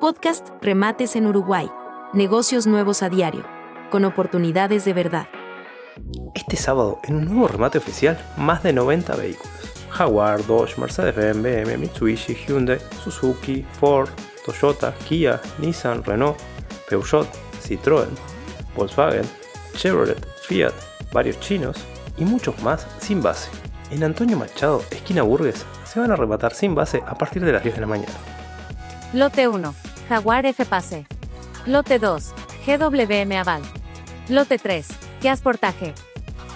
Podcast Remates en Uruguay. Negocios nuevos a diario. Con oportunidades de verdad. Este sábado, en un nuevo remate oficial, más de 90 vehículos. Jaguar, Dodge, Mercedes-Benz, BMW, Mitsubishi, Hyundai, Suzuki, Ford, Toyota, Kia, Nissan, Renault, Peugeot, Citroën, Volkswagen, Chevrolet, Fiat, varios chinos y muchos más sin base. En Antonio Machado, esquina Burgues, se van a rematar sin base a partir de las 10 de la mañana. Lote 1. Jaguar F-Pace. Lote 2. GWM Aval. Lote 3. Kia Sportage.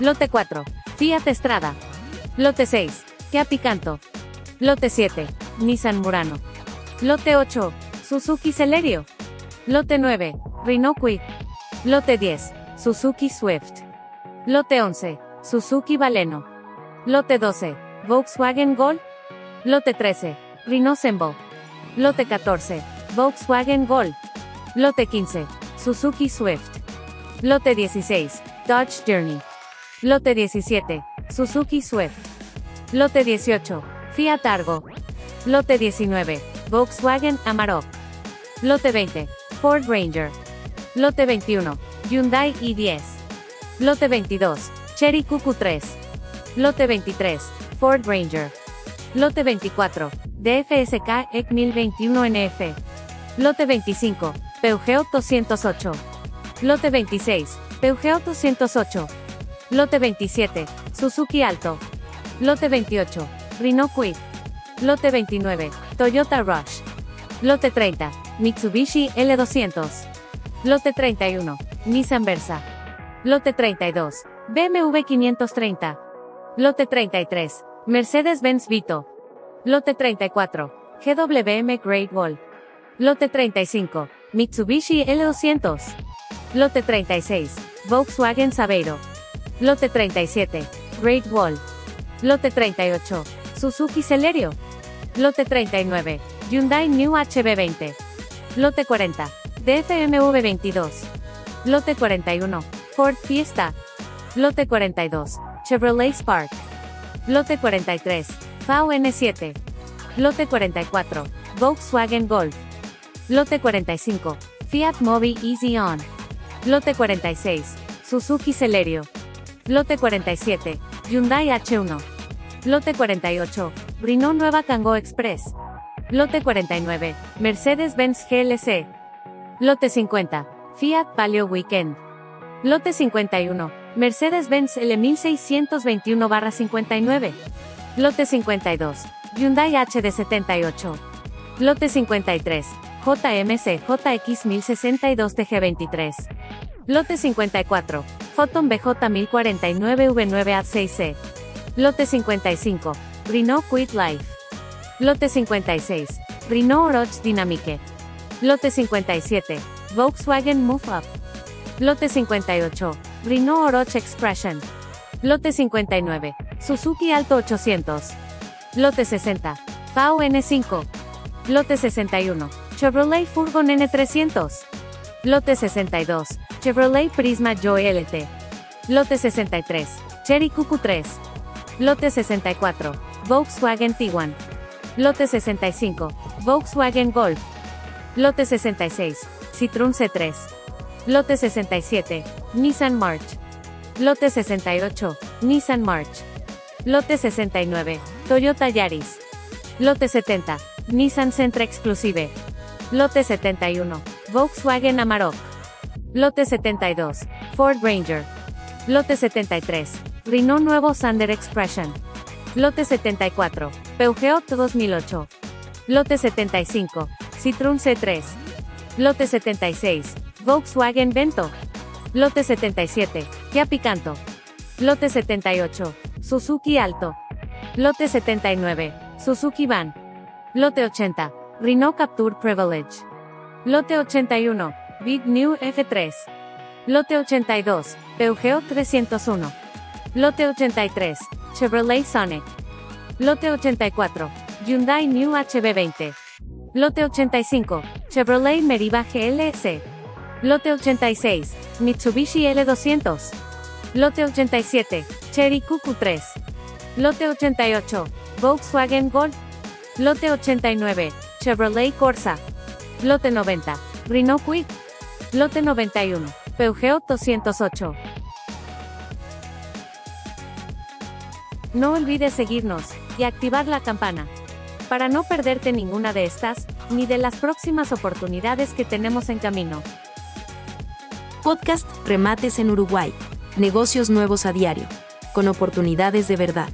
Lote 4. Fiat Estrada. Lote 6. Kia Picanto. Lote 7. Nissan Murano. Lote 8. Suzuki Celerio. Lote 9. Renault Kwid. Lote 10. Suzuki Swift. Lote 11. Suzuki Baleno. Lote 12. Volkswagen Gol. Lote 13. Renault Sembo. Lote 14. Volkswagen Gol. Lote 15. Suzuki Swift. Lote 16. Dodge Journey. Lote 17. Suzuki Swift. Lote 18. Fiat Argo. Lote 19. Volkswagen Amarok. Lote 20. Ford Ranger. Lote 21. Hyundai i10. Lote 22. Cherry QQ3. Lote 23. Ford Ranger. Lote 24. DFSK EC 1021 NF. Lote 25. Peugeot 208. Lote 26. Peugeot 208. Lote 27. Suzuki Alto. Lote 28. Renault Kwid. Lote 29. Toyota Rush. Lote 30. Mitsubishi L200. Lote 31. Nissan Versa. Lote 32. BMW 530. Lote 33. Mercedes-Benz Vito. Lote 34. GWM Great Wall. Lote 35. Mitsubishi L200. Lote 36. Volkswagen Saveiro. Lote 37. Great Wall. Lote 38. Suzuki Celerio. Lote 39. Hyundai New HB20. Lote 40. DFMV 22. Lote 41. Ford Fiesta. Lote 42. Chevrolet Spark. Lote 43. VN7. Lote 44. Volkswagen Golf. Lote 45. Fiat Mobi Easy On. Lote 46. Suzuki Celerio. Lote 47. Hyundai H1. Lote 48. Renault Nueva Kangoo Express. Lote 49. Mercedes-Benz GLC. Lote 50. Fiat Palio Weekend. Lote 51. Mercedes-Benz L1621-59. Lote 52. Hyundai HD78. Lote 53. JMC JX1062 TG23. Lote 54. Photon BJ 1049V9A6C. Lote 55. Renault Quit Life. Lote 56. Renault Oroch Dynamique. Lote 57. Volkswagen Move Up. Lote 58. Renault Oroch Expression. Lote 59. Suzuki Alto 800. Lote 60. VN5. Lote 61. Chevrolet Furgon N300. Lote 62. Chevrolet Prisma Joy LT. Lote 63. Cherry QQ3. Lote 64. Volkswagen Tiguan. Lote 65. Volkswagen Golf. Lote 66. Citroën C3. Lote 67. Nissan March. Lote 68. Nissan March. Lote 69. Toyota Yaris. Lote 70. Nissan Sentra Exclusive. Lote 71. Volkswagen Amarok. Lote 72. Ford Ranger. Lote 73. Renault Nuevo Sander Expression. Lote 74. Peugeot 2008. Lote 75. Citroën C3. Lote 76. Volkswagen Vento. Lote 77. Kia Picanto. Lote 78. Suzuki Alto. Lote 79. Suzuki Van. Lote 80. Renault Capture Privilege. Lote 81. Big New F3. Lote 82. Peugeot 301. Lote 83. Chevrolet Sonic. Lote 84. Hyundai New HB20. Lote 85. Chevrolet Meriva GLS. Lote 86. Mitsubishi L200. Lote 87. Cherry QQ3. Lote 88. Volkswagen Gol. Lote 89. Chevrolet Corsa. Lote 90. Renault Kwid. Lote 91. Peugeot 208. No olvides seguirnos y activar la campana para no perderte ninguna de estas, ni de las próximas oportunidades que tenemos en camino. Podcast Remates en Uruguay. Negocios nuevos a diario. Con oportunidades de verdad.